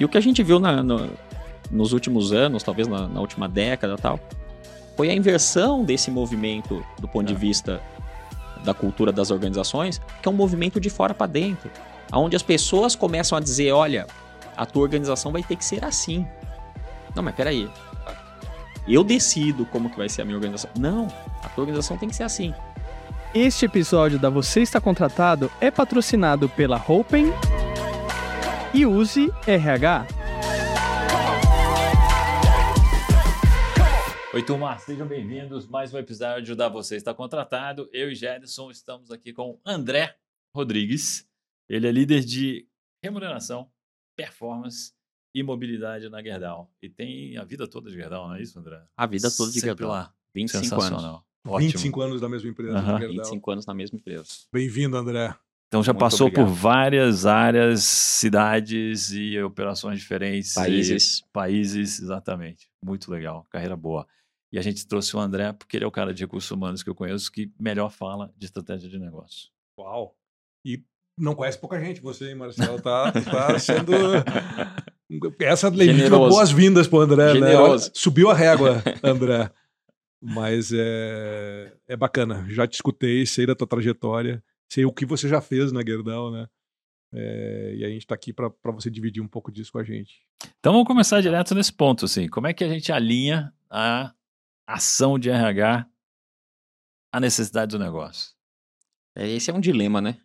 E o que a gente viu na, no, nos últimos anos, talvez na, na, última década e tal, foi a inversão desse movimento do ponto é. de vista da cultura das organizações, que é um movimento de fora para dentro, onde as pessoas começam a dizer, olha, a tua organização vai ter que ser assim. Não, mas peraí, eu decido como que vai ser a minha organização. Não, a tua organização tem que ser assim. Este episódio da Você Está Contratado é patrocinado pela Open e Use RH. Oi, turma, sejam bem-vindos. Mais um episódio da Você Está Contratado. Eu e Jedson estamos aqui com André Rodrigues. Ele é líder de remuneração, performance e mobilidade na Gerdau. E tem a vida toda de Gerdau, não é isso, André? A vida toda de Sempre Gerdau. lá. 25 anos. Ótimo. 25 anos da mesma empresa. Uhum. 25 anos na mesma empresa. Bem-vindo, André. Então já Muito passou obrigado. por várias áreas, cidades e operações diferentes. Países. países, exatamente. Muito legal, carreira boa. E a gente trouxe o André porque ele é o cara de recursos humanos que eu conheço que melhor fala de estratégia de negócio. Uau! E não conhece pouca gente, você, hein, Marcelo? Tá, tá sendo. Essa legítima boas-vindas pro André, né? Generoso. né? Subiu a régua, André. Mas é, é bacana. Já te escutei, sei da tua trajetória sei o que você já fez na Gerdau, né? É, e a gente está aqui para você dividir um pouco disso com a gente. Então vamos começar direto nesse ponto, assim. Como é que a gente alinha a ação de RH à necessidade do negócio? É, esse é um dilema, né?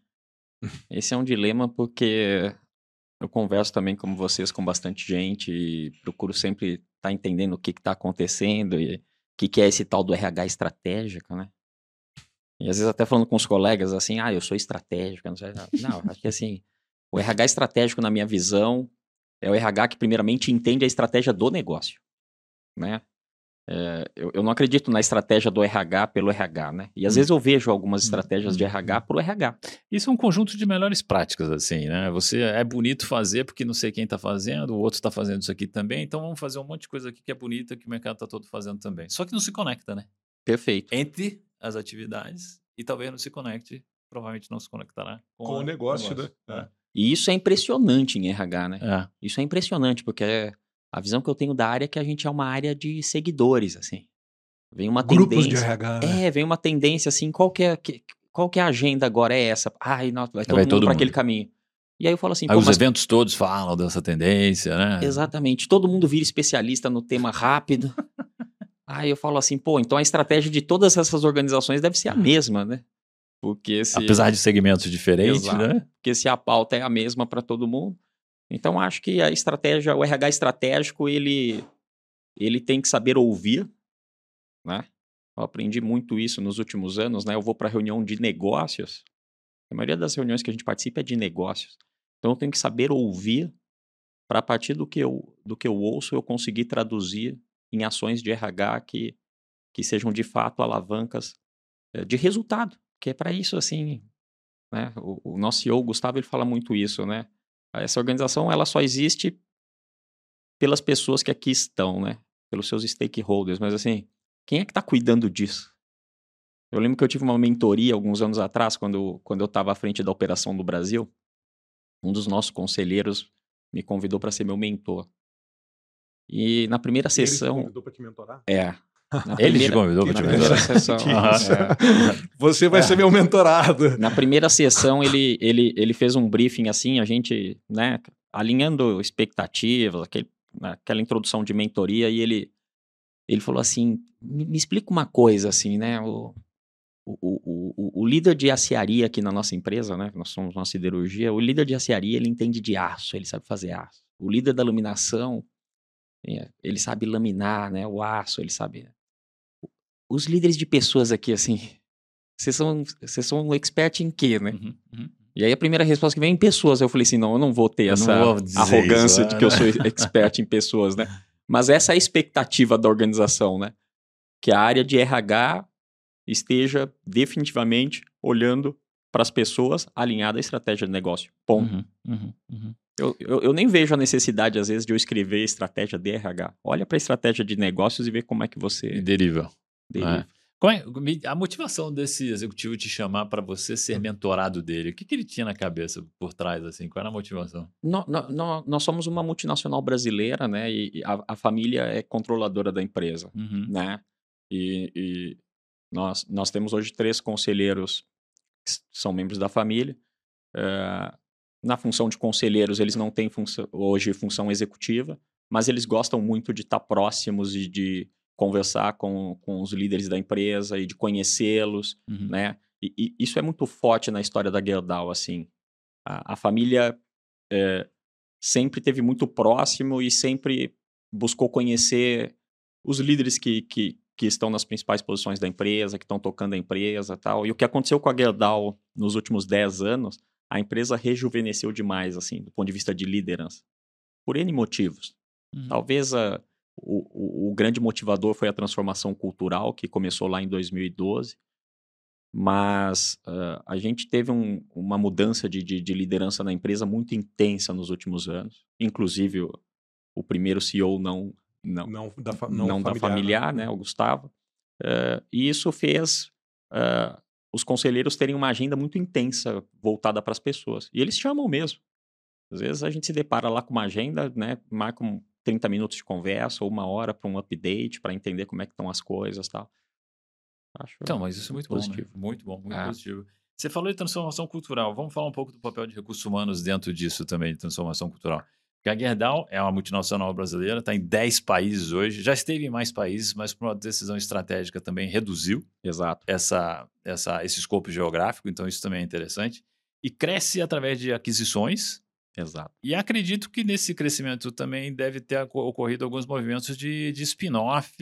Esse é um dilema porque eu converso também como vocês com bastante gente e procuro sempre estar tá entendendo o que está acontecendo e o que, que é esse tal do RH estratégico, né? E às vezes até falando com os colegas assim, ah, eu sou estratégico, não sei. Não, acho que assim, o RH estratégico, na minha visão, é o RH que primeiramente entende a estratégia do negócio, né? É, eu, eu, não acredito na estratégia do RH pelo RH, né? E às hum. vezes eu vejo algumas hum, estratégias de RH pro RH. Isso é um conjunto de melhores práticas, assim, né? Você é bonito fazer porque não sei quem está fazendo, o outro está fazendo isso aqui também, então vamos fazer um monte de coisa aqui que é bonita que o mercado está todo fazendo também. Só que não se conecta, né? Perfeito. Entre as atividades e talvez não se conecte, provavelmente não se conectará com, com o negócio, negócio né? É. E isso é impressionante em RH, né? É. Isso é impressionante, porque a visão que eu tenho da área é que a gente é uma área de seguidores, assim. Vem uma Grupos tendência. de RH. Né? É, vem uma tendência assim, qual que é, qual que é a agenda agora? É essa? Ai, nossa, vai todo vai mundo para aquele caminho. E aí eu falo assim... Aí os mas... eventos todos falam dessa tendência, né? Exatamente. Todo mundo vira especialista no tema rápido. Aí eu falo assim, pô, então a estratégia de todas essas organizações deve ser a mesma, né? Porque se... Apesar de segmentos diferentes, Exato. né? Porque se a pauta é a mesma para todo mundo. Então acho que a estratégia, o RH estratégico, ele, ele tem que saber ouvir, né? Eu aprendi muito isso nos últimos anos, né? Eu vou para reunião de negócios. A maioria das reuniões que a gente participa é de negócios. Então eu tenho que saber ouvir para a partir do que eu do que eu ouço eu conseguir traduzir em ações de RH que, que sejam de fato alavancas é, de resultado, que é para isso assim, né? O, o, nosso CEO Gustavo ele fala muito isso, né? Essa organização ela só existe pelas pessoas que aqui estão, né? Pelos seus stakeholders, mas assim, quem é que está cuidando disso? Eu lembro que eu tive uma mentoria alguns anos atrás, quando, quando eu estava à frente da operação do Brasil. Um dos nossos conselheiros me convidou para ser meu mentor. E na primeira sessão. Ele te convidou para te mentorar? É. Ele te convidou para te mentorar. Sessão, é. Você vai é. ser meu mentorado. Na primeira sessão, ele, ele, ele fez um briefing assim, a gente, né, alinhando expectativas, aquele, aquela introdução de mentoria, e ele, ele falou assim: me, me explica uma coisa, assim, né? O, o, o, o, líder de aciaria aqui na nossa empresa, né? Nós somos uma siderurgia. O líder de aciaria, ele entende de aço, ele sabe fazer aço. O líder da iluminação, ele sabe laminar, né? O aço, ele sabe. Os líderes de pessoas aqui, assim, vocês são, vocês são um expert em quê, né? Uhum, uhum. E aí a primeira resposta que vem em pessoas, eu falei assim, não, eu não vou ter eu essa vou arrogância isso, de que eu sou expert em pessoas, né? Mas essa é a expectativa da organização, né? Que a área de RH esteja definitivamente olhando para as pessoas alinhada à estratégia de negócio. Ponto. Uhum, uhum, uhum. Eu, eu, eu, nem vejo a necessidade, às vezes, de eu escrever estratégia DRH. Olha para a estratégia de negócios e vê como é que você. Deriva. Deriva. É. é, a motivação desse executivo te chamar para você ser mentorado dele? O que, que ele tinha na cabeça por trás, assim? Qual era a motivação? No, no, no, nós somos uma multinacional brasileira, né? E a, a família é controladora da empresa, uhum. né? E, e, nós, nós temos hoje três conselheiros que são membros da família. Uh, na função de conselheiros, eles não têm função, hoje função executiva, mas eles gostam muito de estar próximos e de conversar com, com os líderes da empresa e de conhecê-los, uhum. né? E, e, isso é muito forte na história da Gerdau, assim. A, a família é, sempre teve muito próximo e sempre buscou conhecer os líderes que, que, que estão nas principais posições da empresa, que estão tocando a empresa tal. E o que aconteceu com a Gerdau nos últimos 10 anos, a empresa rejuvenesceu demais, assim, do ponto de vista de liderança. Por N motivos. Uhum. Talvez a o, o, o, grande motivador foi a transformação cultural, que começou lá em 2012. Mas uh, a gente teve um, uma mudança de, de, de, liderança na empresa muito intensa nos últimos anos. Inclusive, o, o primeiro CEO não, não, não, da, fa não, não familiar, da familiar, né, o Gustavo. Uh, e isso fez uh, os conselheiros terem uma agenda muito intensa voltada para as pessoas. E eles chamam mesmo. Às vezes a gente se depara lá com uma agenda, né, marca um, 30 minutos de conversa ou uma hora para um update, para entender como é que estão as coisas tal. Acho então, mas isso é muito positivo. bom, né? Muito bom, muito é. positivo. Você falou de transformação cultural. Vamos falar um pouco do papel de recursos humanos dentro disso também, de transformação cultural. Porque a Gerdau é uma multinacional brasileira, está em 10 países hoje, já esteve em mais países, mas por uma decisão estratégica também reduziu Exato. Essa, essa, esse escopo geográfico, então isso também é interessante. E cresce através de aquisições, Exato. E acredito que nesse crescimento também deve ter ocorrido alguns movimentos de, de spin-off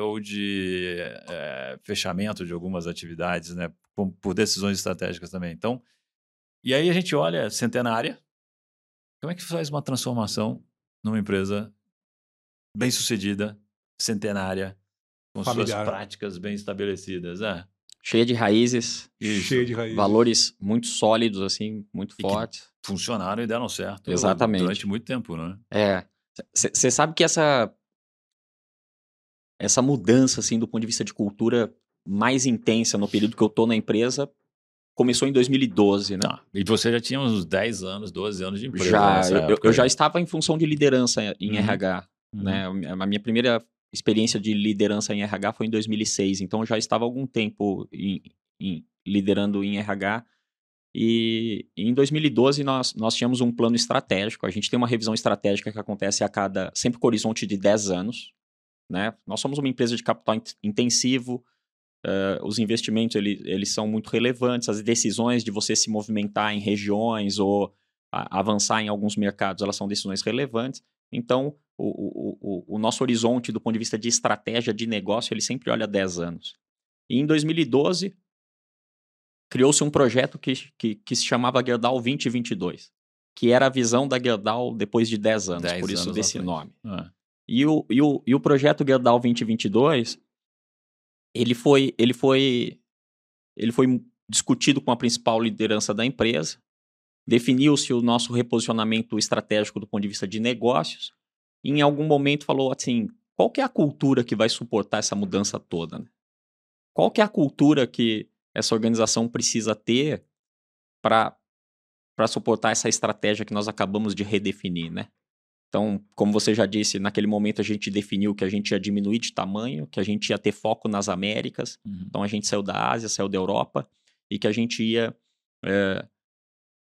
ou de é, fechamento de algumas atividades, né? Por, por, decisões estratégicas também. Então, e aí a gente olha centenária. Como é que faz uma transformação numa empresa bem sucedida, centenária, com Familiar. suas práticas bem estabelecidas? É. Cheia de raízes. Cheia de raízes. Valores muito sólidos, assim, muito e fortes. Funcionaram e deram certo. Exatamente. Durante muito tempo, né? É. Você sabe que essa essa mudança, assim, do ponto de vista de cultura mais intensa no período que eu tô na empresa começou em 2012, né? Ah, e você já tinha uns 10 anos, 12 anos de empresa. Já, eu, eu, já estava em função de liderança em uhum. RH, uhum. né? A minha primeira experiência de liderança em RH foi em 2006, então eu já estava algum tempo em, em, liderando em RH. E em 2012 nós, nós tínhamos um plano estratégico. A gente tem uma revisão estratégica que acontece a cada, sempre com horizonte de 10 anos. Né? Nós somos uma empresa de capital intensivo, uh, os investimentos eles, eles são muito relevantes, as decisões de você se movimentar em regiões ou a, avançar em alguns mercados, elas são decisões relevantes. Então, o, o, o, nosso horizonte do ponto de vista de estratégia de negócio, ele sempre olha 10 anos. E em 2012, criou-se um projeto que, que, que, se chamava Gerdau 2022, que era a visão da Gerdau depois de 10 anos, 10 por isso anos desse nome. Ah. E, o, e, o, e o projeto Gerdau 2022, ele foi, ele foi, ele foi discutido com a principal liderança da empresa, definiu-se o nosso reposicionamento estratégico do ponto de vista de negócios, e em algum momento falou assim, qual que é a cultura que vai suportar essa mudança toda? Né? Qual que é a cultura que essa organização precisa ter para suportar essa estratégia que nós acabamos de redefinir, né? Então, como você já disse, naquele momento a gente definiu que a gente ia diminuir de tamanho, que a gente ia ter foco nas Américas. Uhum. Então, a gente saiu da Ásia, saiu da Europa e que a gente ia é,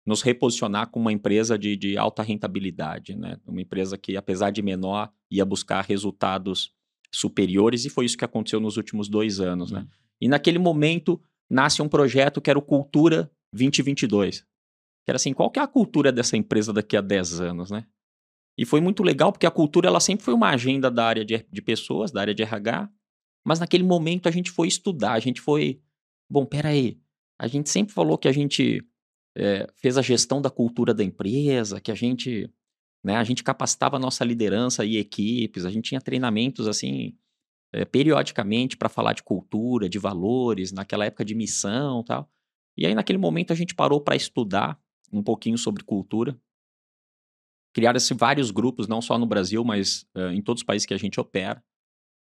nos reposicionar como uma empresa de, de alta rentabilidade, né? Uma empresa que, apesar de menor, ia buscar resultados superiores e foi isso que aconteceu nos últimos dois anos, né? Uhum. E naquele momento nasce um projeto que era o Cultura 2022. Que era assim, qual que é a cultura dessa empresa daqui a 10 anos, né? E foi muito legal porque a cultura ela sempre foi uma agenda da área de, de pessoas, da área de RH, mas naquele momento a gente foi estudar, a gente foi, bom, peraí, a gente sempre falou que a gente é, fez a gestão da cultura da empresa, que a gente, né, a gente capacitava a nossa liderança e equipes, a gente tinha treinamentos assim, é, periodicamente para falar de cultura, de valores, naquela época de missão tal. E aí, naquele momento, a gente parou para estudar um pouquinho sobre cultura. Criaram-se vários grupos, não só no Brasil, mas uh, em todos os países que a gente opera.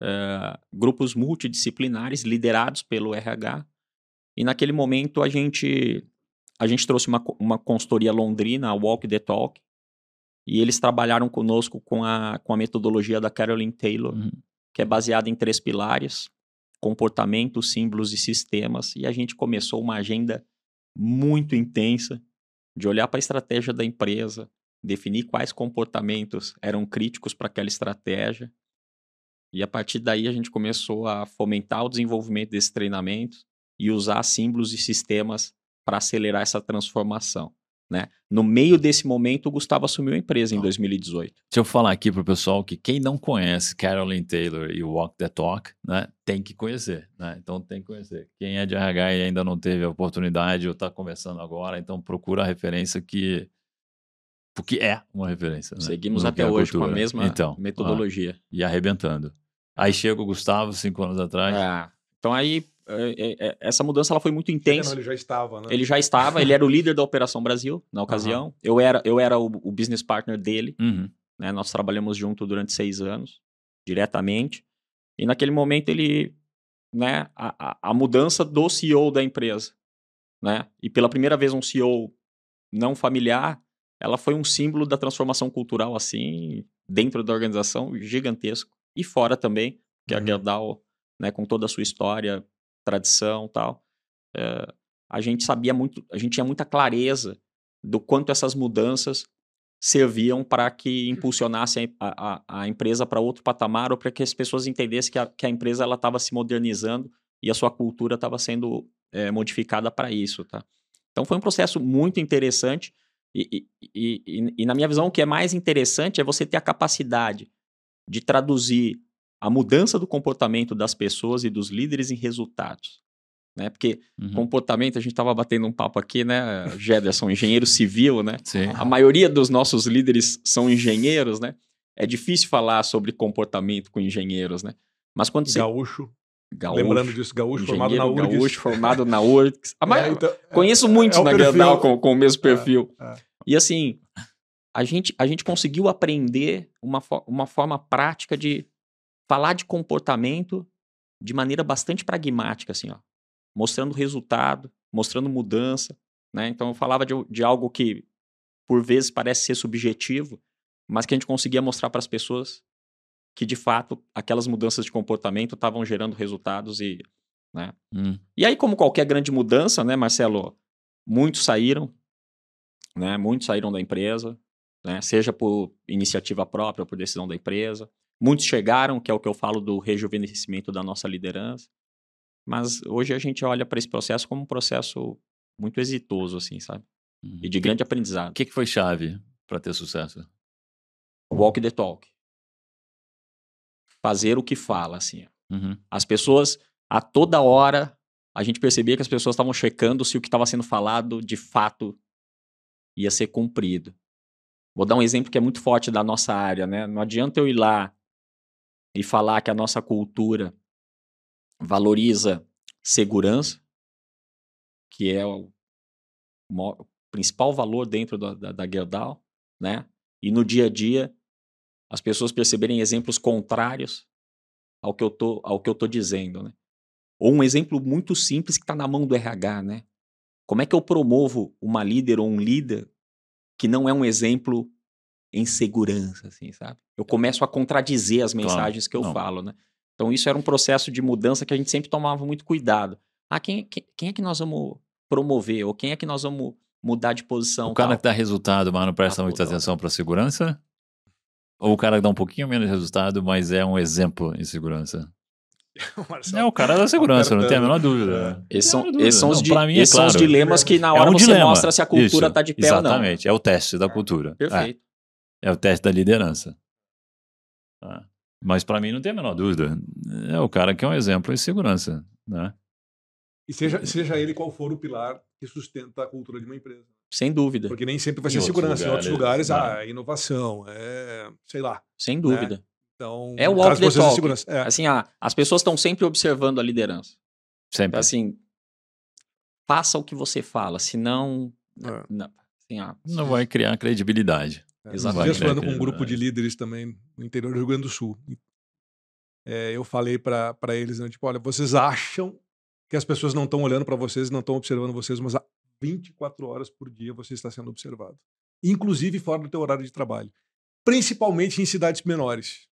uh, grupos multidisciplinares liderados pelo RH. E naquele momento a gente, a gente trouxe uma, uma consultoria londrina, a Walk the Talk, e eles trabalharam conosco com a, com a metodologia da Carolyn Taylor, uhum. que é baseada em três pilares: comportamento, símbolos e sistemas. E a gente começou uma agenda muito intensa de olhar para a estratégia da empresa, definir quais comportamentos eram críticos para aquela estratégia. E a partir daí a gente começou a fomentar o desenvolvimento desses treinamentos e usar símbolos e sistemas para acelerar essa transformação. Né? No meio desse momento, o Gustavo assumiu a empresa em 2018. Deixa eu falar aqui para o pessoal que quem não conhece Carolyn Taylor e Walk the Talk, né, tem que conhecer. Né? Então tem que conhecer. Quem é de RH e ainda não teve a oportunidade ou está começando agora, então procura a referência que porque é uma referência. Né? Seguimos até é hoje com a mesma então, metodologia. Ah, e arrebentando. Aí chega o Gustavo, cinco anos atrás. É. Então aí é, é, essa mudança ela foi muito intensa. Não, ele já estava, né? Ele já estava, ele era o líder da Operação Brasil na ocasião. Uhum. Eu era, eu era o, o business partner dele. Uhum. Né? Nós trabalhamos junto durante seis anos, diretamente. E naquele momento ele, né, a, a, a mudança do CEO da empresa, né? E pela primeira vez um CEO não familiar, ela foi um símbolo da transformação cultural assim dentro da organização gigantesco e fora também, que uhum. a Gerdau, né, com toda a sua história, tradição, tal, é, a gente sabia muito, a gente tinha muita clareza do quanto essas mudanças serviam para que impulsionasse a, a, a empresa para outro patamar ou para que as pessoas entendessem que a, que a empresa ela estava se modernizando e a sua cultura estava sendo é, modificada para isso, tá? Então foi um processo muito interessante e, e, e, e, na minha visão, o que é mais interessante é você ter a capacidade de traduzir a mudança do comportamento das pessoas e dos líderes em resultados. Né? Porque uhum. comportamento, a gente estava batendo um papo aqui, né, Gederson, engenheiro civil, né? Sim. A maioria dos nossos líderes são engenheiros, né? É difícil falar sobre comportamento com engenheiros, né? Mas quando você... Gaúcho. Gaúcho, Lembrando disso, gaúcho formado na URGS. Gaúcho formado na URGS. Ah, é, então, conheço é, muitos é na Gerdau com, com o mesmo é, perfil. É, e assim, a gente, a gente conseguiu aprender uma, uma forma prática de falar de comportamento de maneira bastante pragmática, assim, ó. Mostrando resultado, mostrando mudança, né? Então eu falava de, de algo que por vezes parece ser subjetivo, mas que a gente conseguia mostrar para as pessoas que de fato aquelas mudanças de comportamento estavam gerando resultados e, né? Hum. E aí como qualquer grande mudança, né, Marcelo, muitos saíram, né? Muitos saíram da empresa, né? Seja por iniciativa própria ou por decisão da empresa. Muitos chegaram, que é o que eu falo do rejuvenescimento da nossa liderança. Mas hoje a gente olha para esse processo como um processo muito exitoso, assim, sabe? Uhum. E de grande aprendizado. O que, que foi chave para ter sucesso? Walk the talk fazer o que fala, assim. Uhum. As pessoas, a toda hora, a gente percebia que as pessoas estavam checando se o que estava sendo falado de fato ia ser cumprido. Vou dar um exemplo que é muito forte da nossa área, né? Não adianta eu ir lá e falar que a nossa cultura valoriza segurança, que é o, principal valor dentro da, da, da Gerdau, né? E no dia a dia as pessoas perceberem exemplos contrários ao que eu tô, ao que eu tô dizendo, né? Ou um exemplo muito simples que está na mão do RH, né? Como é que eu promovo uma líder ou um líder que não é um exemplo em segurança, assim, sabe? Eu começo a contradizer as mensagens claro, que eu não. falo, né? Então isso era um processo de mudança que a gente sempre tomava muito cuidado. Ah, quem, quem, quem é que nós vamos promover? Ou quem é que nós vamos mudar de posição? O cara tal? que dá resultado, mas não presta ah, muita atenção para segurança? Ou o cara dá um pouquinho menos de resultado, mas é um exemplo em segurança? é o cara da segurança, não tem a menor dúvida. É. Esses são, dúvida. Esses são, os, não, esses é claro. os dilemas que na hora é um você dilema. mostra se a cultura está de pé exatamente. ou não. Exatamente, é o teste da cultura. Perfeito. É, é o teste da liderança. Mas para mim não tem a menor dúvida. É o cara que é um exemplo em segurança. Né? E seja, seja ele qual for o pilar que sustenta a cultura de uma empresa. Sem dúvida. Porque nem sempre vai ser segurança. Lugares, em outros lugares, né? ah, inovação, é, sei lá. Sem dúvida. Né? Então, é o alto the talk. É. Assim, ah, as pessoas estão sempre observando a liderança. Sempre. Assim, faça o que você fala, senão... É. Não, assim, ah, não vai criar credibilidade. É, Exatamente. falando com um grupo de líderes também no interior do Rio Grande do Sul. é, eu falei para eles, né, tipo, olha, vocês acham que as pessoas não estão olhando para vocês, não estão observando vocês, mas 24 horas por dia você está sendo observado. Inclusive fora do teu horário de trabalho. Principalmente em cidades menores.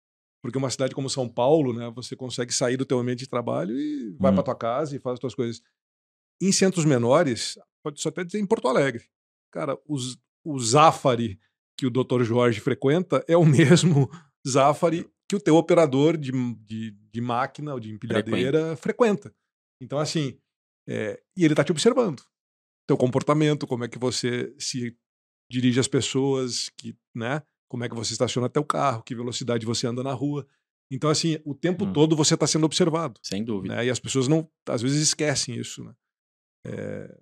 Porque uma cidade como São Paulo, né, você consegue sair do teu ambiente de trabalho e vai hum. para tua casa e faz as tuas coisas. Em centros menores, pode só até dizer em Porto Alegre. Cara, os, o Zafari que o Dr. Jorge frequenta é o mesmo Zafari que o teu operador de, de, de máquina ou de empilhadeira frequenta. frequenta. Então, assim, é, e ele está te observando. Teu comportamento, como é que você se dirige às pessoas, que, né? Como é que você estaciona teu carro, que velocidade você anda na rua. Então, assim, o tempo hum. todo você está sendo observado. Sem dúvida. Né? E as pessoas não, às vezes, esquecem isso, né? É...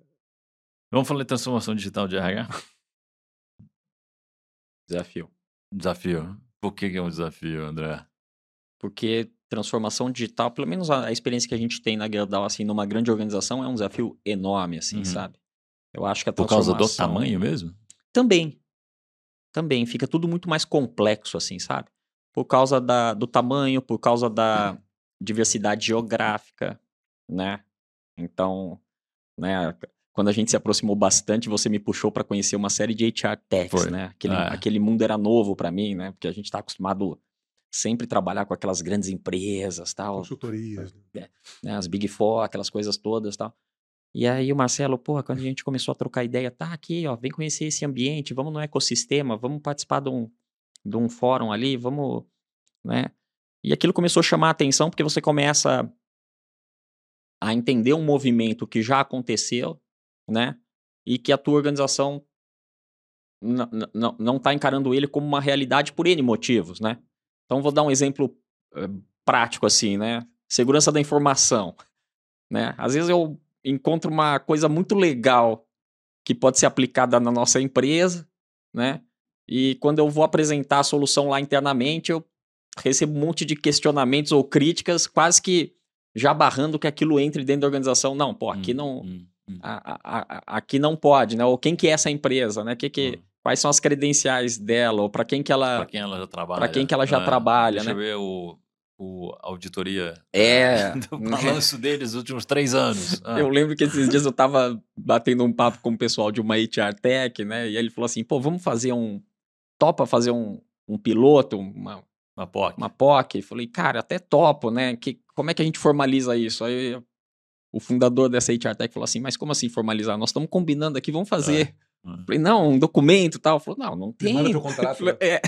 Vamos falar de transformação digital de RH? Desafio. Desafio. Por que, que é um desafio, André? Porque transformação digital, pelo menos a, a experiência que a gente tem na Gerdau, assim, numa grande organização, é um desafio enorme, assim, uhum. sabe? Eu acho que a Por causa do tamanho mesmo? Também. Também. Fica tudo muito mais complexo, assim, sabe? Por causa da, do tamanho, por causa da uhum. diversidade geográfica, né? Então, né? Quando a gente se aproximou bastante, você me puxou para conhecer uma série de HR techs, Foi. né? Aquele, é. aquele mundo era novo para mim, né? Porque a gente está acostumado sempre trabalhar com aquelas grandes empresas, tal. Consultorias. É, né, as Big Four, aquelas coisas todas, tal. E aí o Marcelo, porra, quando a gente começou a trocar ideia, tá aqui, ó, vem conhecer esse ambiente, vamos no ecossistema, vamos participar de um, de um fórum ali, vamos, né? E aquilo começou a chamar a atenção porque você começa a entender um movimento que já aconteceu, né? E que a tua organização não está encarando ele como uma realidade por N motivos, né? Então, vou dar um exemplo uh, prático assim, né? Segurança da informação, né? Às vezes eu encontro uma coisa muito legal que pode ser aplicada na nossa empresa, né? E quando eu vou apresentar a solução lá internamente, eu recebo um monte de questionamentos ou críticas, quase que já barrando que aquilo entre dentro da organização. Não, pô, aqui hum, não, hum, hum. A, a, a, aqui não pode, né? Ou quem que é essa empresa, né? Que que hum quais são as credenciais dela, ou para quem que ela. Para quem ela já trabalha. Para quem que ela já ah, trabalha, deixa né? Deixa eu ver o, o auditoria é, do balanço deles nos últimos três anos. Ah. Eu lembro que esses dias eu tava batendo um papo com o pessoal de uma HR Tech, né? E ele falou assim: pô, vamos fazer um. Topa fazer um, um piloto, uma. Uma POC. Uma POC. Falei, cara, até topo, né? Que, como é que a gente formaliza isso? Aí o fundador dessa HR Tech falou assim: mas como assim formalizar? Nós estamos combinando aqui, vamos fazer. É. Falei, não, um documento e tal. Falou, não, não tem. Manda teu contrato. Falei, né? é.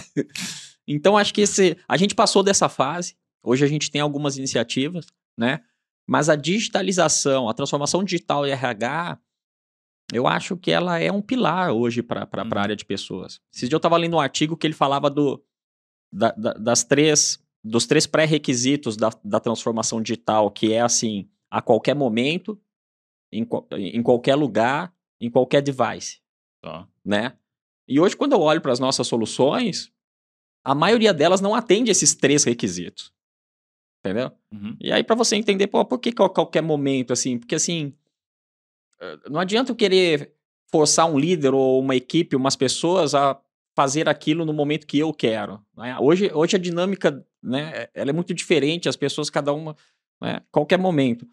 Então, acho que esse, a gente passou dessa fase. Hoje a gente tem algumas iniciativas, né? Mas a digitalização, a transformação digital e RH, eu acho que ela é um pilar hoje para a uhum. área de pessoas. Esses dias eu estava lendo um artigo que ele falava do, da, da, das três, dos três pré-requisitos da, da transformação digital, que é assim, a qualquer momento, em, em qualquer lugar, em qualquer device. Tá. Né? E hoje, quando eu olho para as nossas soluções, a maioria delas não atende esses três requisitos. Entendeu? Uhum. E aí, para você entender, pô, por que qualquer momento, assim? Porque, assim, eh, não adianta eu querer forçar um líder ou uma equipe, umas pessoas a fazer aquilo no momento que eu quero. Né? Hoje, hoje a dinâmica, né, ela é muito diferente, as pessoas, cada uma, né, qualquer momento.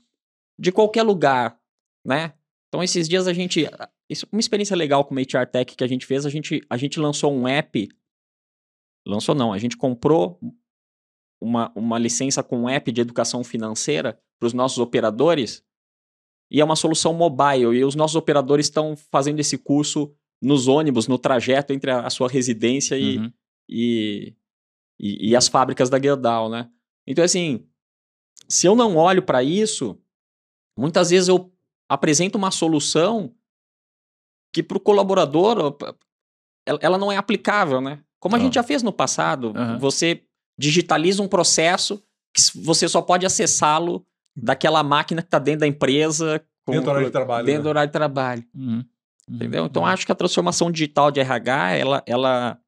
De qualquer lugar, né? Então, esses dias a gente isso, uma experiência legal com o HR Tech que a gente fez, a gente, a gente lançou um app. Lançou não, a gente comprou uma, uma licença com um app de educação financeira para os nossos operadores. E é uma solução mobile. E os nossos operadores estão fazendo esse curso nos ônibus, no trajeto entre a, a sua residência e, uhum. e, e, e, as fábricas da Gerdau, né? Então, assim, se eu não olho para isso, muitas vezes eu apresento uma solução que para o colaborador ela não é aplicável, né? Como a gente já fez no passado, uhum. você digitaliza um processo que você só pode acessá-lo daquela máquina que está dentro da empresa. Com, dentro do horário de trabalho. Dentro né? do horário de trabalho. Uhum. Uhum. Entendeu? Então, acho que a transformação digital de RH, ela, ela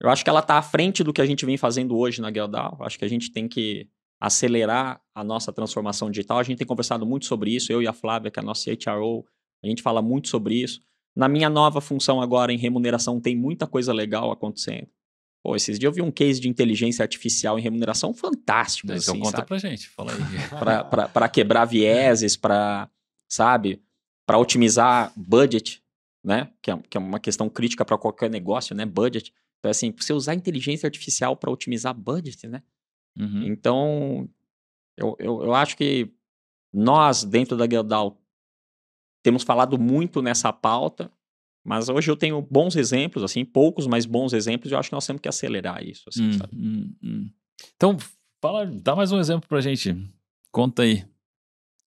eu acho que ela está à frente do que a gente vem fazendo hoje na Geldal. Acho que a gente tem que acelerar a nossa transformação digital. A gente tem conversado muito sobre isso, eu e a Flávia, que é a nossa HRO, a gente fala muito sobre isso. Na minha nova função agora em remuneração tem muita coisa legal acontecendo. Pô, esses dias eu vi um case de inteligência artificial em remuneração fantástico. Então assim, conta sabe? pra gente, fala aí. para quebrar vieses, para, sabe, para otimizar budget, né? Que é, que é uma questão crítica para qualquer negócio, né? Budget. Então, assim, você usar inteligência artificial para otimizar budget, né? Uhum. Então, eu, eu, eu acho que nós, dentro da Gerdau, temos falado muito nessa pauta, mas hoje eu tenho bons exemplos, assim, poucos, mas bons exemplos, e eu acho que nós temos que acelerar isso, assim, Hum, sabe? hum, hum. Então, fala, dá mais um exemplo pra gente. Conta aí.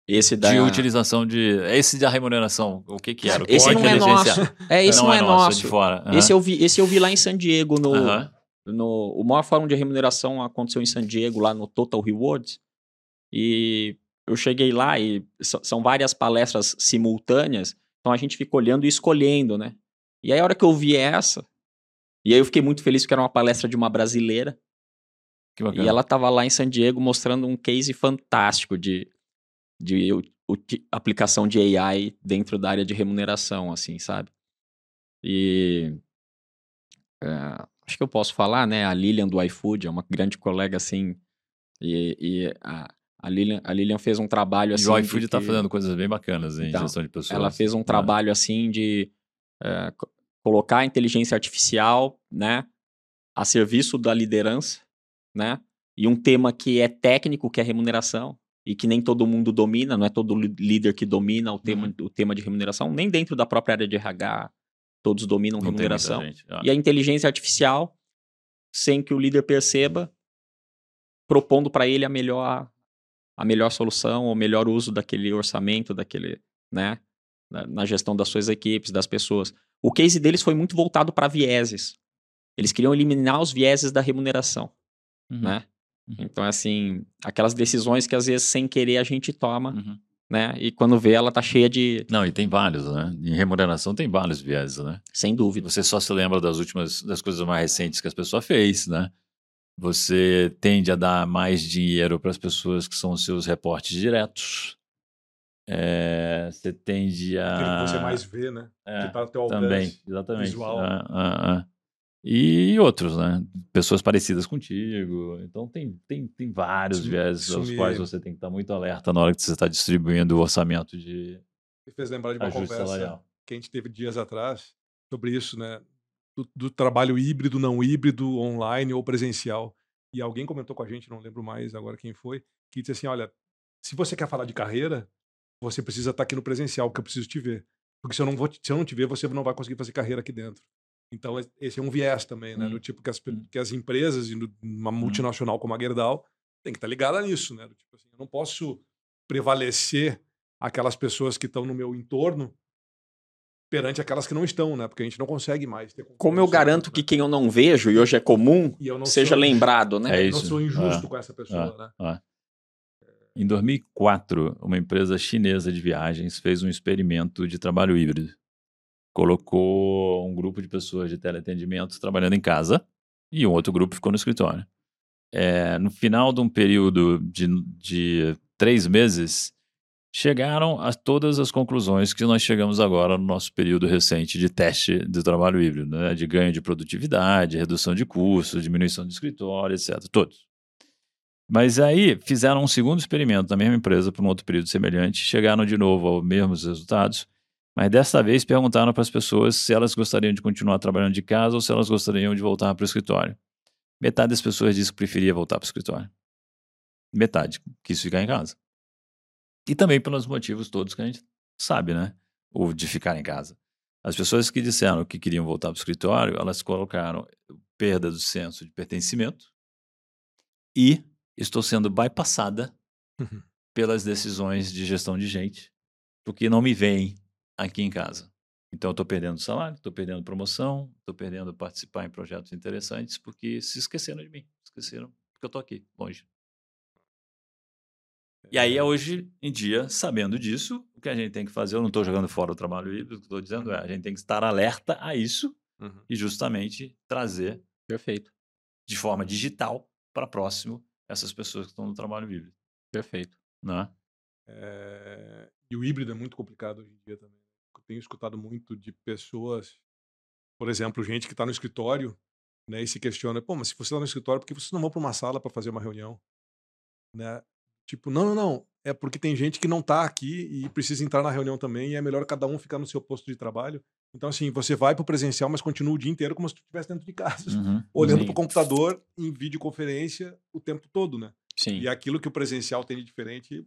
Esse da... De utilização de. Esse da remuneração. O que que era? Que Esse não é nosso. É, esse não, é, nosso. de fora. Aham. Esse eu, vi, esse eu vi lá em San Diego, no, Aham. no, o maior fórum de remuneração aconteceu em San Diego, lá no Total Rewards. E eu cheguei lá e são várias palestras simultâneas, então a gente fica olhando e escolhendo, né? E aí a hora que eu vi essa, e aí eu fiquei muito feliz porque era uma palestra de uma brasileira, e ela estava lá em San Diego mostrando um case fantástico de, de uti- aplicação de AI dentro da área de remuneração, assim, sabe? E é, acho que eu posso falar, né? A Lilian do iFood é uma grande colega, assim, e, e a, a, Lilian, a Lilian fez um trabalho assim. E o de iFood tá que- fazendo coisas bem bacanas em Então, gestão de pessoas. ela fez um né? trabalho assim de é, co- colocar a inteligência artificial, né, a serviço da liderança, né, e um tema que é técnico, que é remuneração e que nem todo mundo domina, não é todo líder que domina o tema, Uhum. o tema de remuneração, nem dentro da própria área de RH todos dominam Não remuneração. Ah. E a inteligência artificial, sem que o líder perceba, propondo para ele a melhor a melhor solução, o melhor uso daquele orçamento, daquele, né, na, na gestão das suas equipes, das pessoas. O case deles foi muito voltado para vieses. Eles queriam eliminar os vieses da remuneração, Uhum. né? Uhum. Então, assim, aquelas decisões que às vezes sem querer a gente toma, Uhum. né? E quando vê, ela tá cheia de, Não, e tem vários, né? Em remuneração tem vários viés, né? sem dúvida. Você só se lembra das últimas, das coisas mais recentes que as pessoas fez, né? Você tende a dar mais dinheiro para as pessoas que são os seus reportes diretos. É, você tende a. Aquele que você mais vê, né? É, que tá ao teu alcance. também, exatamente. visual. Ah, ah, ah. E outros, né? Pessoas parecidas contigo. Então tem, tem, tem vários Isso- viés aos quais você tem que estar muito alerta na hora que você está distribuindo o orçamento de Me fez lembrar de uma conversa salarial. que a gente teve dias atrás sobre isso, né? Do, do trabalho híbrido, não híbrido, online ou presencial. E alguém comentou com a gente, não lembro mais agora quem foi, que disse assim: olha, se você quer falar de carreira, você precisa estar aqui no presencial, porque eu preciso te ver. Porque se eu não, vou te, se eu não te ver, você não vai conseguir fazer carreira aqui dentro. Então, es- esse é um viés também, né? Hum. Do tipo que as, Hum. que as empresas, uma multinacional como a Gerdau, tem que estar ligada nisso, né? Do tipo assim, eu não posso prevalecer aquelas pessoas que estão no meu entorno perante aquelas que não estão, né? Porque a gente não consegue mais ter Como eu garanto isso, que né? quem eu não vejo e hoje é comum, E eu não seja sou- lembrado, né? É eu não isso. sou injusto Ah, com essa pessoa, né? Em 2004, uma empresa chinesa de viagens fez um experimento de trabalho híbrido. Colocou um grupo de pessoas de teleatendimento trabalhando em casa e um outro grupo ficou no escritório. É, no final de um período de, de três meses, chegaram a todas as conclusões que nós chegamos agora no nosso período recente de teste do trabalho híbrido, né? de ganho de produtividade, redução de custos, diminuição de escritório, etc. Todos. Mas aí fizeram um segundo experimento na mesma empresa para um outro período semelhante, chegaram de novo aos mesmos resultados, mas dessa vez perguntaram para as pessoas se elas gostariam de continuar trabalhando de casa ou se elas gostariam de voltar para o escritório. Metade das pessoas disse que preferia voltar para o escritório. Metade quis ficar em casa. E também pelos motivos todos que a gente sabe, né? O de ficar em casa. As pessoas que disseram que queriam voltar para o escritório, elas colocaram perda do senso de pertencimento e estou sendo bypassada Uhum. pelas decisões de gestão de gente, porque não me veem aqui em casa. Então, eu estou perdendo salário, estou perdendo promoção, estou perdendo participar em projetos interessantes, porque se esqueceram de mim, esqueceram porque eu estou aqui, longe. E aí, hoje em dia, sabendo disso, o que a gente tem que fazer, eu não estou jogando fora o trabalho híbrido, o que estou dizendo é, a gente tem que estar alerta a isso Uhum. e justamente trazer Perfeito, de forma digital para próximo essas pessoas que estão no trabalho híbrido, perfeito. né? É, E o híbrido é muito complicado hoje em dia também. Eu tenho escutado muito de pessoas, por exemplo, gente que está no escritório né, e se questiona, pô, mas se você está no escritório, por que vocês não vão para uma sala para fazer uma reunião? Né? Tipo, não, não, não. É porque tem gente que não está aqui e precisa entrar na reunião também, e é melhor cada um ficar no seu posto de trabalho. Então, assim, você vai para o presencial, mas continua o dia inteiro como se tu estivesse dentro de casa, uhum, olhando para o computador em videoconferência o tempo todo, né? Sim. E aquilo que o presencial tem de diferente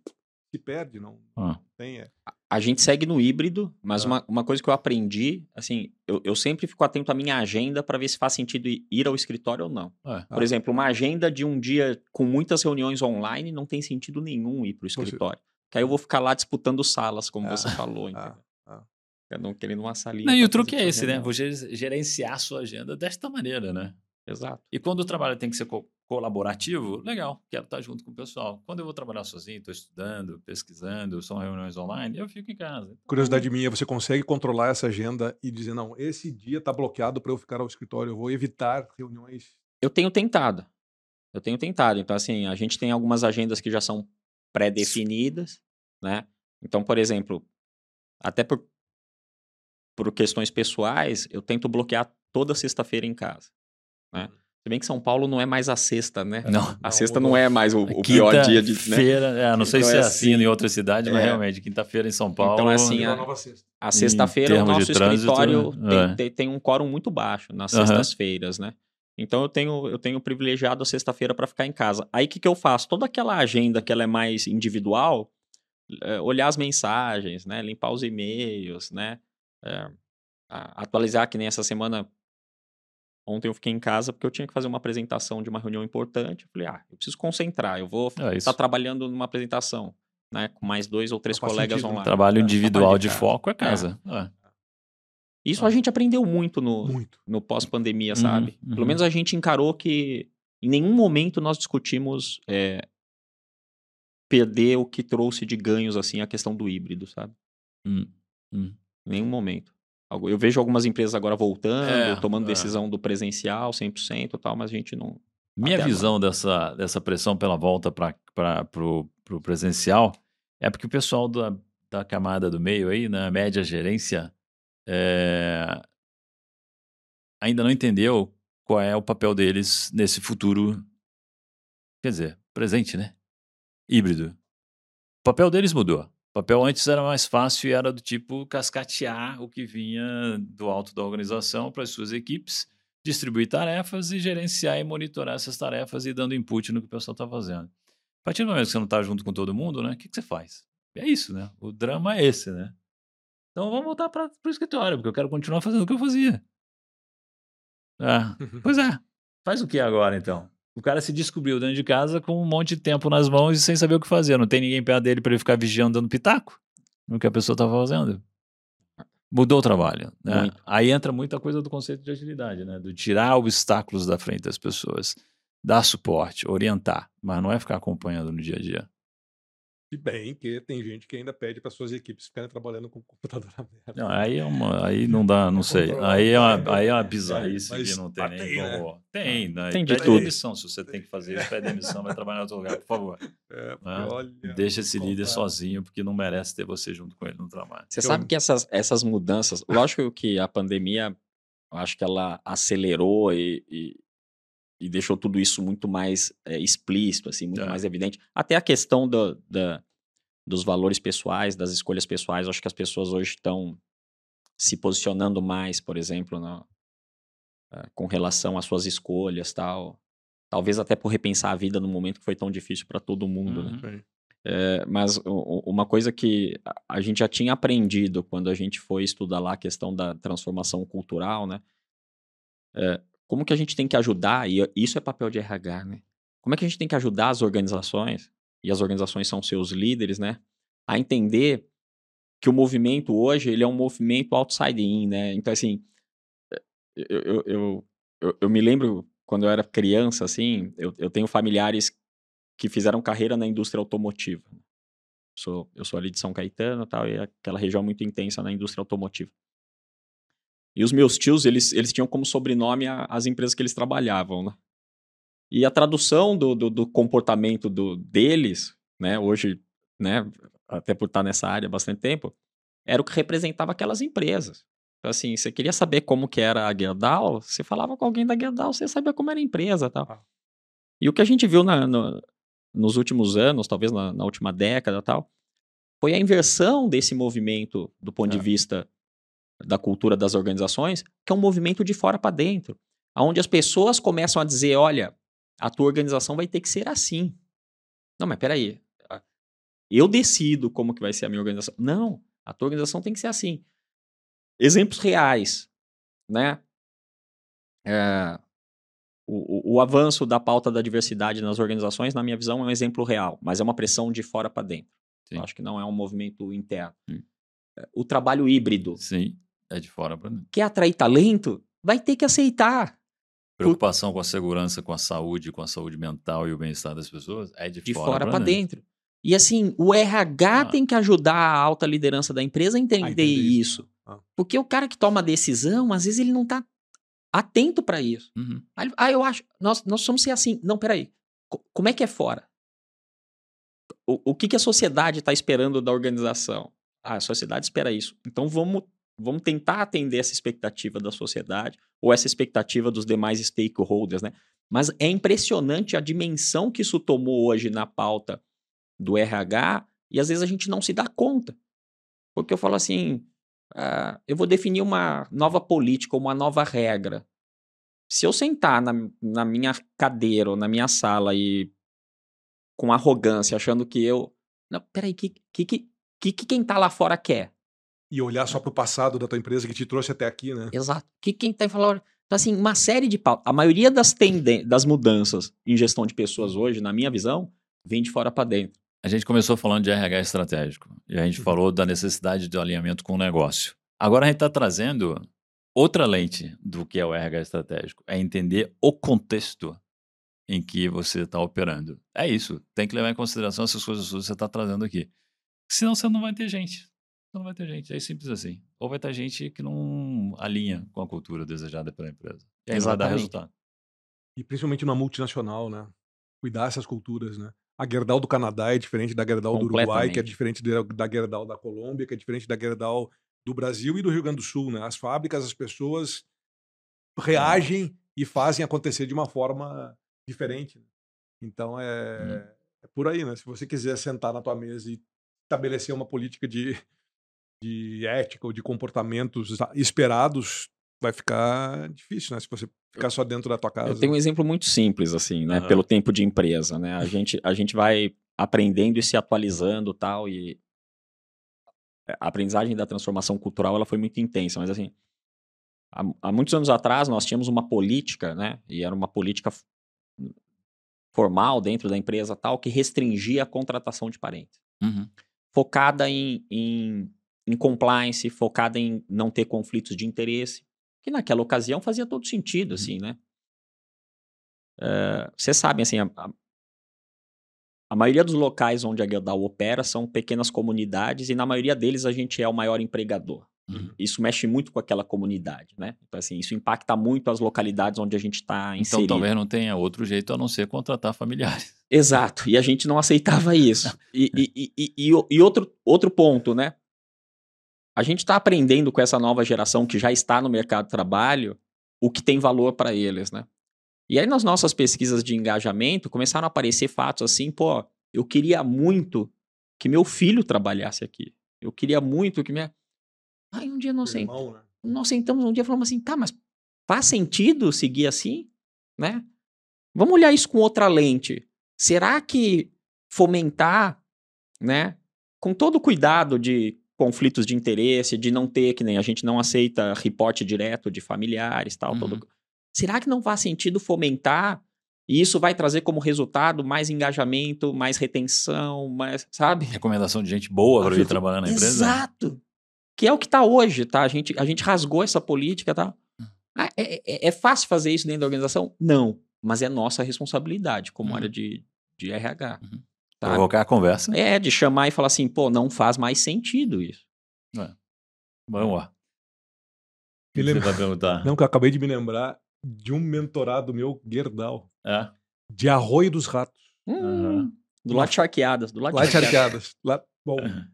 se perde, não, ah. tem. É. A gente segue no híbrido, mas ah. uma, uma coisa que eu aprendi, assim, eu, eu sempre fico atento à minha agenda para ver se faz sentido ir ao escritório ou não. É. Por ah. exemplo, uma agenda de um dia com muitas reuniões online não tem sentido nenhum ir para o escritório. Porque aí eu vou ficar lá disputando salas, como você falou, entendeu? Um querendo uma salinha. Não, e o truque é esse, né? Vou gerenciar a sua agenda desta maneira, né? Exato. E quando o trabalho tem que ser co colaborativo, legal, quero estar junto com o pessoal. Quando eu vou trabalhar sozinho, estou estudando, pesquisando, são reuniões online, eu fico em casa. Então, Curiosidade minha, você consegue controlar essa agenda e dizer, não, esse dia está bloqueado para eu ficar ao escritório, eu vou evitar reuniões? Eu tenho tentado. Eu tenho tentado. Então, assim, a gente tem algumas agendas que já são pré-definidas, né? Então, por exemplo, até por, por questões pessoais, eu tento bloquear toda sexta-feira em casa. Né? Uhum. Se bem que São Paulo não é mais a sexta, né? Não. A sexta não é mais o, o pior dia de. Né? Feira, é, não sei então se é, é assim, assim em outra cidade, mas é. realmente, quinta-feira em São Paulo. Então, é assim, a, a sexta-feira o nosso escritório tem, é. tem, tem, um quórum muito baixo nas sextas-feiras, né? Então eu tenho, eu tenho privilegiado a sexta-feira para ficar em casa. Aí o que, que eu faço? Toda aquela agenda que ela é mais individual, é, olhar as mensagens, né? Limpar os e-mails, né? É, atualizar que nem essa semana. Ontem eu fiquei em casa porque eu tinha que fazer uma apresentação de uma reunião importante. Eu falei, ah, eu preciso concentrar, eu vou é estar tá trabalhando numa apresentação, né? Com mais dois ou três colegas sentido, online. Trabalho individual de, de foco é casa. É. É. Isso a gente aprendeu muito no, muito. no pós-pandemia, uhum, sabe? Uhum. Pelo menos a gente encarou que em nenhum momento nós discutimos é, perder o que trouxe de ganhos, assim, a questão do híbrido, sabe? Hum, hum. Nenhum momento. Eu vejo algumas empresas agora voltando, é, tomando é. decisão do presencial 100% e tal, mas a gente não. Minha visão dessa, dessa pressão pela volta para o presencial é porque o pessoal da, da camada do meio aí, na média gerência, é, ainda não entendeu qual é o papel deles nesse futuro, quer dizer, presente, né? Híbrido. O papel deles mudou. Papel antes era mais fácil e era do tipo cascatear o que vinha do alto da organização para as suas equipes, distribuir tarefas e gerenciar e monitorar essas tarefas e dando input no que o pessoal está fazendo. A partir do momento que você não está junto com todo mundo, né? O que, que você faz? É isso, né? O drama é esse, né? Então vamos voltar para o escritório, porque eu quero continuar fazendo o que eu fazia. Ah, pois é. Faz o que agora, então? O cara se descobriu dentro de casa com um monte de tempo nas mãos e sem saber o que fazer. Não tem ninguém perto dele para ele ficar vigiando, dando pitaco no que a pessoa estava fazendo. Mudou o trabalho. Né? Aí entra muita coisa do conceito de agilidade, né? Do tirar obstáculos da frente das pessoas, dar suporte, orientar, mas não é ficar acompanhando no dia a dia. Se bem que tem gente que ainda pede para suas equipes ficarem trabalhando com o computador aberto. Não, aí, é uma, aí não dá, não sei. Aí é uma, aí é uma bizarrice que não tem nem como. Né? Tem, né? Tem de pede tudo. demissão se você tem que fazer. Pede demissão, vai trabalhar em outro lugar, por favor. É, né? olha, Deixa esse líder sozinho, porque não merece ter você junto com ele no trabalho. Você sabe que essas, essas mudanças, lógico que a pandemia, acho que ela acelerou e, e e deixou tudo isso muito mais é, explícito, assim, muito é. mais evidente. Até a questão do, da, dos valores pessoais, das escolhas pessoais, acho que as pessoas hoje estão se posicionando mais, por exemplo, na, uh, com relação às suas escolhas, tal. Talvez até por repensar a vida no momento que foi tão difícil para todo mundo, né? uhum. né? É, mas uma coisa que a gente já tinha aprendido quando a gente foi estudar lá a questão da transformação cultural, né? É, como que a gente tem que ajudar, e isso é papel de RH, né? Como é que a gente tem que ajudar as organizações, e as organizações são seus líderes, né? A entender que o movimento hoje, ele é um movimento outside in, né? Então, assim, eu, eu, eu, eu, eu me lembro quando eu era criança, assim, eu, eu tenho familiares que fizeram carreira na indústria automotiva. Sou, eu sou ali de São Caetano tal, e é aquela região muito intensa na indústria automotiva. E os meus tios, eles, eles tinham como sobrenome a, as empresas que eles trabalhavam, né? E a tradução do, do, do, comportamento do, deles, né, hoje, né, até por estar nessa área há bastante tempo, era o que representava aquelas empresas. Então, assim, você queria saber como que era a Gerdau, você falava com alguém da Gerdau, você sabia como era a empresa tal. Ah. E o que a gente viu na, no, nos últimos anos, talvez na, na, última década tal, foi a inversão desse movimento do ponto é. de vista da cultura das organizações, que é um movimento de fora para dentro, onde as pessoas começam a dizer, olha, a tua organização vai ter que ser assim. Não, mas peraí, eu decido como que vai ser a minha organização. Não, a tua organização tem que ser assim. Exemplos reais, né? É, o, o, avanço da pauta da diversidade nas organizações, na minha visão, é um exemplo real, mas é uma pressão de fora para dentro. Eu acho que não é um movimento interno. Sim. É, o trabalho híbrido. Sim, é de fora para dentro. Quer atrair talento? Vai ter que aceitar. Preocupação com a segurança, com a saúde, com a saúde mental e o bem-estar das pessoas é de, de fora, fora para dentro. dentro. E assim, o RH ah. tem que ajudar a alta liderança da empresa a entender, a entender isso. isso. Ah. Porque o cara que toma a decisão, às vezes ele não está atento para isso. Uhum. Ah, eu acho, nós, nós somos ser assim. Não, peraí. como é que é fora? O, o que, que a sociedade está esperando da organização? Ah, a sociedade espera isso. Então vamos, vamos tentar atender essa expectativa da sociedade ou essa expectativa dos demais stakeholders, né? Mas é impressionante a dimensão que isso tomou hoje na pauta do RH e às vezes a gente não se dá conta. Porque eu falo assim, uh, eu vou definir uma nova política, uma nova regra. Se eu sentar na, na minha cadeira ou na minha sala e com arrogância, achando que eu. Não, peraí, que, que, que, que quem tá lá fora quer? E olhar só para o passado da tua empresa que te trouxe até aqui, né? Exato. Que quem tá falando. Então, assim, uma série de pautas. A maioria das, tenden das mudanças em gestão de pessoas hoje, na minha visão, vem de fora para dentro. A gente começou falando de RH estratégico e a gente uhum. falou da necessidade de alinhamento com o negócio. Agora a gente está trazendo outra lente do que é o RH estratégico, é entender o contexto em que você está operando. É isso, tem que levar em consideração essas coisas que você está trazendo aqui. Senão você não vai ter gente. Você não vai ter gente, é simples assim. Ou vai ter gente que não alinha com a cultura desejada pela empresa. E aí Exatamente. vai dar resultado. E principalmente numa multinacional, né? Cuidar essas culturas, né? A Gerdau do Canadá é diferente da Gerdau do Uruguai, que é diferente da Gerdau da Colômbia, que é diferente da Gerdau do Brasil e do Rio Grande do Sul, né? As fábricas, as pessoas reagem e fazem acontecer de uma forma diferente. Né? Então é, hum. é por aí, né? Se você quiser sentar na tua mesa e estabelecer uma política de, de ética ou de comportamentos esperados, vai ficar difícil, né? Se você ficar só dentro da tua casa. Eu tenho um exemplo muito simples, assim, né? Uhum. Pelo tempo de empresa, né? A gente, a gente vai aprendendo e se atualizando tal, e a aprendizagem da transformação cultural, ela foi muito intensa, mas assim, há, há muitos anos atrás nós tínhamos uma política, né? E era uma política formal dentro da empresa tal, que restringia a contratação de parentes. Uhum. Focada em, em, em compliance, focada em não ter conflitos de interesse que naquela ocasião fazia todo sentido, uhum. assim, né? Uh, vocês sabem, assim, a, a, maioria dos locais onde a Gerdau opera são pequenas comunidades e na maioria deles a gente é o maior empregador. Uhum. Isso mexe muito com aquela comunidade, né? Então, assim, isso impacta muito as localidades onde a gente está então, inserido. Então, talvez não tenha outro jeito a não ser contratar familiares. Exato, e a gente não aceitava isso. e, e, e, e, e outro, outro ponto, né? A gente está aprendendo com essa nova geração que já está no mercado de trabalho o que tem valor para eles, né? E aí nas nossas pesquisas de engajamento começaram a aparecer fatos assim, pô, eu queria muito que meu filho trabalhasse aqui. Eu queria muito que minha. Aí um dia nós, sent... né? nós sentamos um dia e falamos assim, tá, mas faz sentido seguir assim, né? Vamos olhar isso com outra lente. Será que fomentar, né, com todo o cuidado de conflitos de interesse, de não ter, que nem a gente não aceita reporte direto de familiares tal. Uhum. Todo... Será que não faz sentido fomentar? E isso vai trazer como resultado mais engajamento, mais retenção, mais, sabe? Recomendação de gente boa para vir trabalhar na empresa. Exato. Que é o que está hoje, tá? A gente, a gente rasgou essa política, tá? Hum. Ah, é, é, é, fácil fazer isso dentro da organização? Não. Mas é nossa responsabilidade como uhum. área de, de RH. Uhum. Sabe? Provocar a conversa. É, de chamar e falar assim, pô, não faz mais sentido isso. É. Vamos lá. Me lembra... Você vai perguntar? Não, que eu acabei de me lembrar de um mentorado meu, Gerdau. É? De Arroio dos Ratos. Hum, uhum. Do lado de Charqueadas. Do lado de Charqueadas. Lá, bom. Uhum.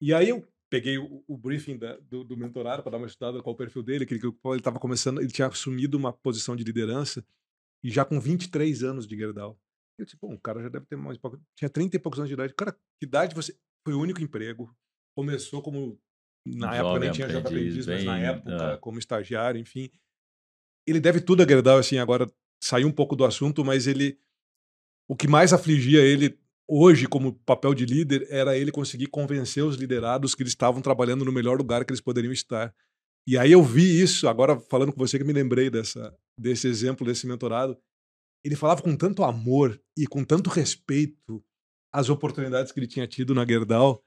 E aí eu peguei o, o briefing da, do, do mentorado para dar uma estudada qual o perfil dele, que ele estava começando, ele tinha assumido uma posição de liderança e já com 23 anos de Gerdau. Eu disse, bom, o cara já deve ter mais tinha 30 e poucos anos de idade. Cara, que idade você foi o único emprego? Começou como na época nem tinha jovem aprendiz, mas na época é. como estagiário, enfim. Ele deve tudo a Gerdau assim, agora saiu um pouco do assunto, mas ele o que mais afligia ele hoje como papel de líder era ele conseguir convencer os liderados que eles estavam trabalhando no melhor lugar que eles poderiam estar. E aí eu vi isso, agora falando com você que me lembrei dessa, desse exemplo, desse mentorado. Ele falava com tanto amor e com tanto respeito às oportunidades que ele tinha tido na Gerdau,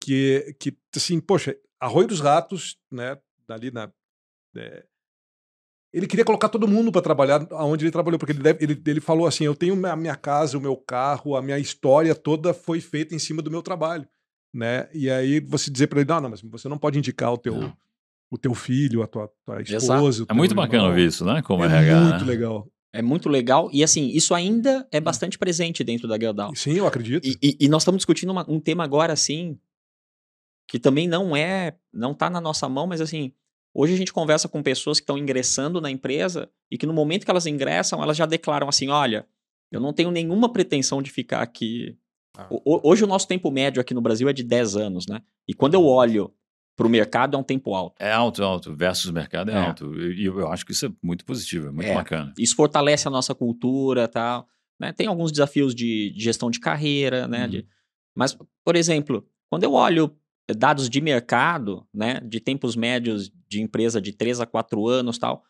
que, que assim, poxa, Arroio dos Ratos, né, ali na... É, ele queria colocar todo mundo para trabalhar aonde ele trabalhou, porque ele, deve, ele, ele falou assim: eu tenho a minha casa, o meu carro, a minha história toda foi feita em cima do meu trabalho. Né? E aí você dizer para ele: não, não, mas você não pode indicar o teu, o teu filho, a tua, tua esposa. É muito irmão. bacana ver isso, né? Como é RH. Muito né? legal. É muito legal. E assim, isso ainda é bastante presente dentro da Gerdau. Sim, eu acredito. E, e, e nós estamos discutindo uma, um tema agora, assim, que também não é, não está na nossa mão, mas assim, Hoje a gente conversa com pessoas que estão ingressando na empresa e que no momento que elas ingressam, elas já declaram assim: olha, eu não tenho nenhuma pretensão de ficar aqui. Ah. Hoje o nosso tempo médio aqui no Brasil é de 10 anos, né? E quando eu olho para o mercado, é um tempo alto. É alto, alto. Versus mercado é, é. alto. E eu, eu, acho que isso é muito positivo, é muito é. bacana. Isso fortalece a nossa cultura tal. Né? Tem alguns desafios de, de gestão de carreira, né? Uhum. De... Mas, por exemplo, quando eu olho dados de mercado, né, de tempos médios de empresa de 3 a 4 anos tal. O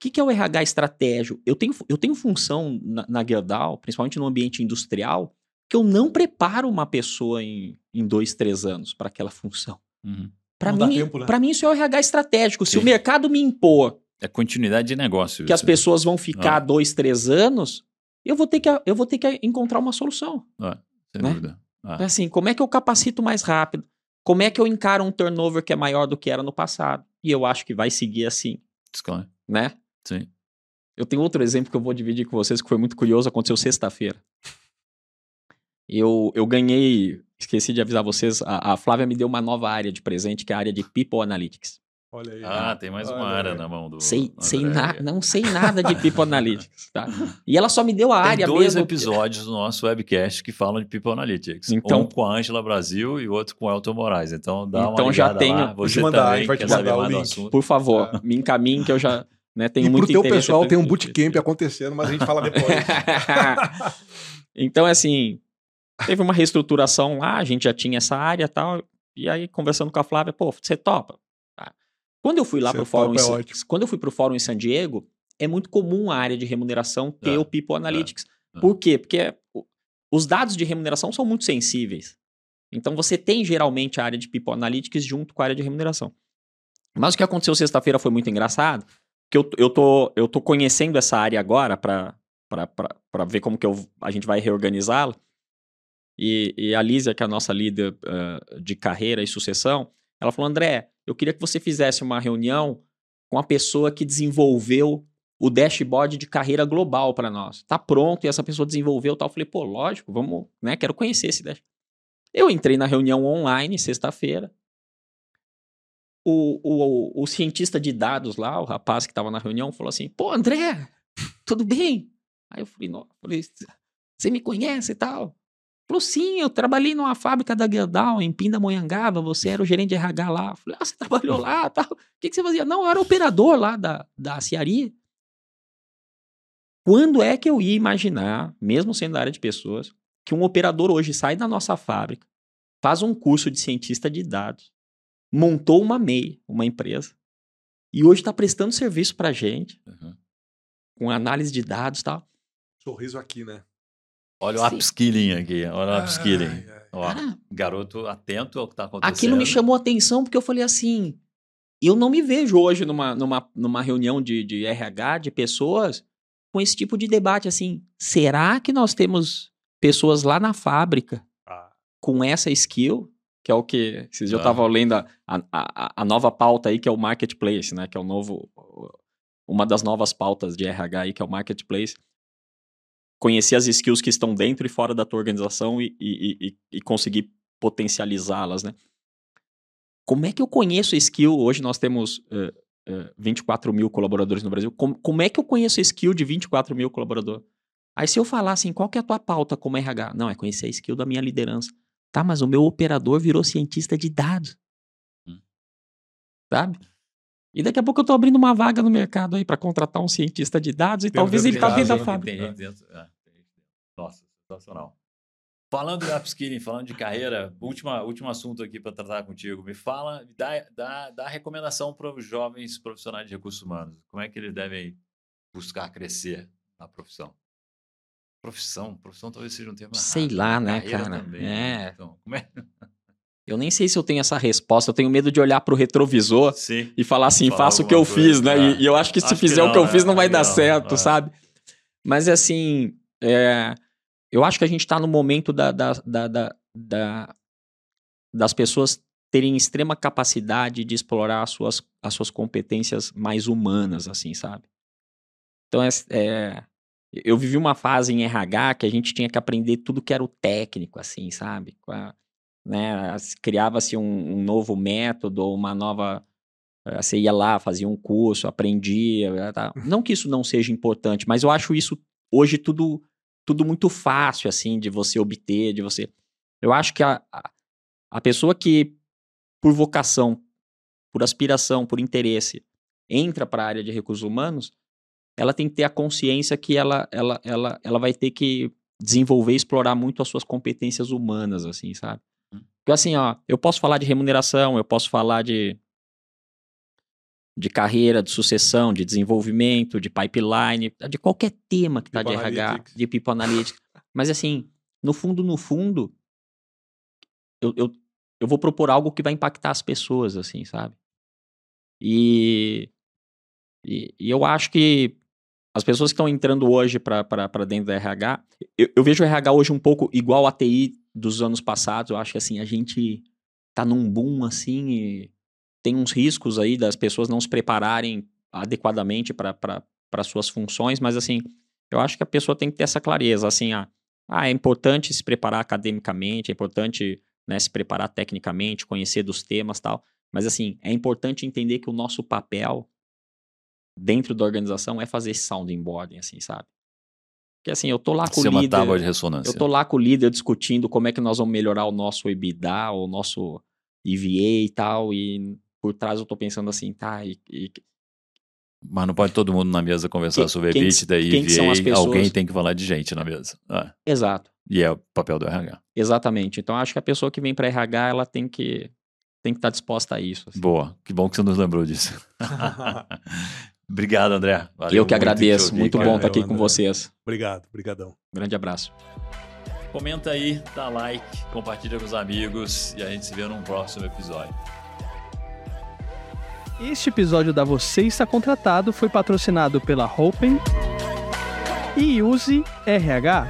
que, que é o RH estratégico? Eu tenho, eu tenho função na, na Gerdau, principalmente no ambiente industrial, que eu não preparo uma pessoa em, em dois, três anos para aquela função. Uhum. Para mim, né? mim, isso é o RH estratégico. Sim. Se o mercado me impor. É continuidade de negócio. Que as pessoas vão ficar ah. dois, três anos, eu vou ter que, eu vou ter que encontrar uma solução. Ah, sem né? dúvida. Ah. Assim, como é que eu capacito mais rápido? Como é que eu encaro um turnover que é maior do que era no passado? E eu acho que vai seguir assim. Claro. Né? Sim. Eu tenho outro exemplo que eu vou dividir com vocês que foi muito curioso, aconteceu sexta-feira. Eu, eu ganhei, esqueci de avisar vocês, a, a Flávia me deu uma nova área de presente, que é a área de People Analytics. Olha aí. Ah, tem mais uma área na mão do. Sei, sei na, não sei nada de People Analytics, tá? E ela só me deu a tem área dois mesmo. episódios do nosso webcast que falam de People Analytics. Então, um com a Angela Brasil e outro com o Elton Moraes. Então dá então uma já tenho. Lá. Você mandar, também vai te mandar o link. Por favor, é. me encaminhe que eu já né, tenho e muito pro teu pessoal tem um bootcamp acontecendo, mas a gente fala depois. então, assim, teve uma reestruturação lá, a gente já tinha essa área e tal. E aí, conversando com a Flávia, pô, você topa? Quando eu fui lá para o fórum, é em, quando eu fui para o fórum em San Diego, é muito comum a área de remuneração ter é, o People Analytics. É, Por quê? Porque os dados de remuneração são muito sensíveis. Então você tem geralmente a área de People Analytics junto com a área de remuneração. Mas o que aconteceu sexta-feira foi muito engraçado, que eu, eu, tô, eu tô conhecendo essa área agora para ver como que eu, a gente vai reorganizá-la. E, e, a Lísia, que é a nossa líder uh, de carreira e sucessão, ela falou, André, eu queria que você fizesse uma reunião com a pessoa que desenvolveu o dashboard de carreira global para nós. Tá pronto e essa pessoa desenvolveu tal. Eu falei, pô, lógico, vamos, né? Quero conhecer esse dashboard. Eu entrei na reunião online sexta-feira. O, o, o, cientista de dados lá, o rapaz que estava na reunião, falou assim: pô, André, tudo bem? Aí eu falei, não, você me conhece e tal? Falou, sim, eu trabalhei numa fábrica da Gerdau, em Pindamonhangaba, você era o gerente de RH lá. Falei, ah, você trabalhou lá tal. O que, que você fazia? Não, eu era operador lá da, da Ciaria. Quando é que eu ia imaginar, mesmo sendo da área de pessoas, que um operador hoje sai da nossa fábrica, faz um curso de cientista de dados, montou uma MEI, uma empresa, e hoje está prestando serviço para gente, uhum. com análise de dados e tal. Sorriso aqui, né? Olha o upskilling aqui, olha o upskilling. Ó, ah. garoto atento ao que está acontecendo. Aquilo me chamou a atenção porque eu falei assim, eu não me vejo hoje numa, numa, numa reunião de, de RH, de pessoas, com esse tipo de debate assim, será que nós temos pessoas lá na fábrica ah. com essa skill? Que é o que, esses dias ah. eu estava lendo a, a, a nova pauta aí, que é o Marketplace, né? Que é o novo, uma das novas pautas de RH aí, que é o Marketplace conhecer as skills que estão dentro e fora da tua organização e, e, e, e conseguir potencializá-las, né? como é que eu conheço skill? Hoje nós temos uh, uh, 24 mil colaboradores no Brasil. Como, como é que eu conheço skill de 24 mil colaboradores? Aí se eu falar assim, qual que é a tua pauta como RH? Não, é conhecer a skill da minha liderança. Tá, mas o meu operador virou cientista de dados. Hum. Sabe? E daqui a pouco eu tô abrindo uma vaga no mercado aí para contratar um cientista de dados e talvez ele tá dentro da fábrica. É, Nossa, sensacional. Falando de upskilling, falando de carreira, última, último assunto aqui para tratar contigo. Me fala, dá, dá, dá recomendação para os jovens profissionais de recursos humanos. Como é que eles devem buscar crescer na profissão? Profissão, profissão talvez seja um termo Sei errado, lá, né, cara? Também, né? é. Então, como é? Eu nem sei se eu tenho essa resposta. Eu tenho medo de olhar para o retrovisor Sim. e falar assim, faça o que eu coisa. fiz, né? É. E, eu acho que se acho fizer que não, o que eu fiz, não vai dar não, certo, é. sabe? Mas assim, é, eu acho que a gente está no momento da, da, da, da, das pessoas terem extrema capacidade de explorar as suas, as suas competências mais humanas, assim, sabe? Então, é, é, eu vivi uma fase em RH que a gente tinha que aprender tudo que era o técnico, assim, sabe? Né? Criava-se um, um, novo método, uma nova. Eh, você ia lá, fazia um curso, aprendia. Tá? Não que isso não seja importante, mas eu acho isso hoje tudo tudo muito fácil, assim, de você obter, de você. Eu acho que a, a pessoa que, por vocação, por aspiração, por interesse, entra para a área de recursos humanos, ela tem que ter a consciência que ela, ela, ela, ela vai ter que desenvolver e explorar muito as suas competências humanas, assim, sabe? Hum. Porque assim, ó, eu posso falar de remuneração, eu posso falar de de carreira, de sucessão, de desenvolvimento, de pipeline, de qualquer tema que está de RH, de People Analytics. Mas assim, no fundo, no fundo, eu, eu, eu vou propor algo que vai impactar as pessoas, assim, sabe? E, e, e eu acho que as pessoas que estão entrando hoje para dentro da RH, eu, eu, vejo o RH hoje um pouco igual a TI dos anos passados. Eu acho que assim, a gente tá num boom assim e tem uns riscos aí das pessoas não se prepararem adequadamente para suas funções, mas assim, eu acho que a pessoa tem que ter essa clareza, assim, ah, ah é importante se preparar academicamente, é importante né, se preparar tecnicamente, conhecer dos temas tal, mas assim, é importante entender que o nosso papel dentro da organização é fazer esse sounding boarding, assim, sabe? Porque assim, eu tô lá com Ser o líder. Uma de ressonância. Eu tô lá com o líder discutindo como é que nós vamos melhorar o nosso EBITDA, o nosso EVA e tal, e por trás eu tô pensando assim, tá, e, e... Mas não pode todo mundo na mesa conversar que, sobre EBITDA e pessoas... alguém tem que falar de gente na mesa. Ah. Exato. E é o papel do RH. Exatamente. Então acho que a pessoa que vem para RH, ela tem que tem que estar tá disposta a isso. Assim. Boa, que bom que você nos lembrou disso. Obrigado, André. Valeu eu que agradeço. Muito bom estar tá aqui André. com vocês. Obrigado, obrigadão. Grande abraço. Comenta aí, dá like, compartilha com os amigos e a gente se vê num próximo episódio. Este episódio da Você Está Contratado foi patrocinado pela Open e Use RH.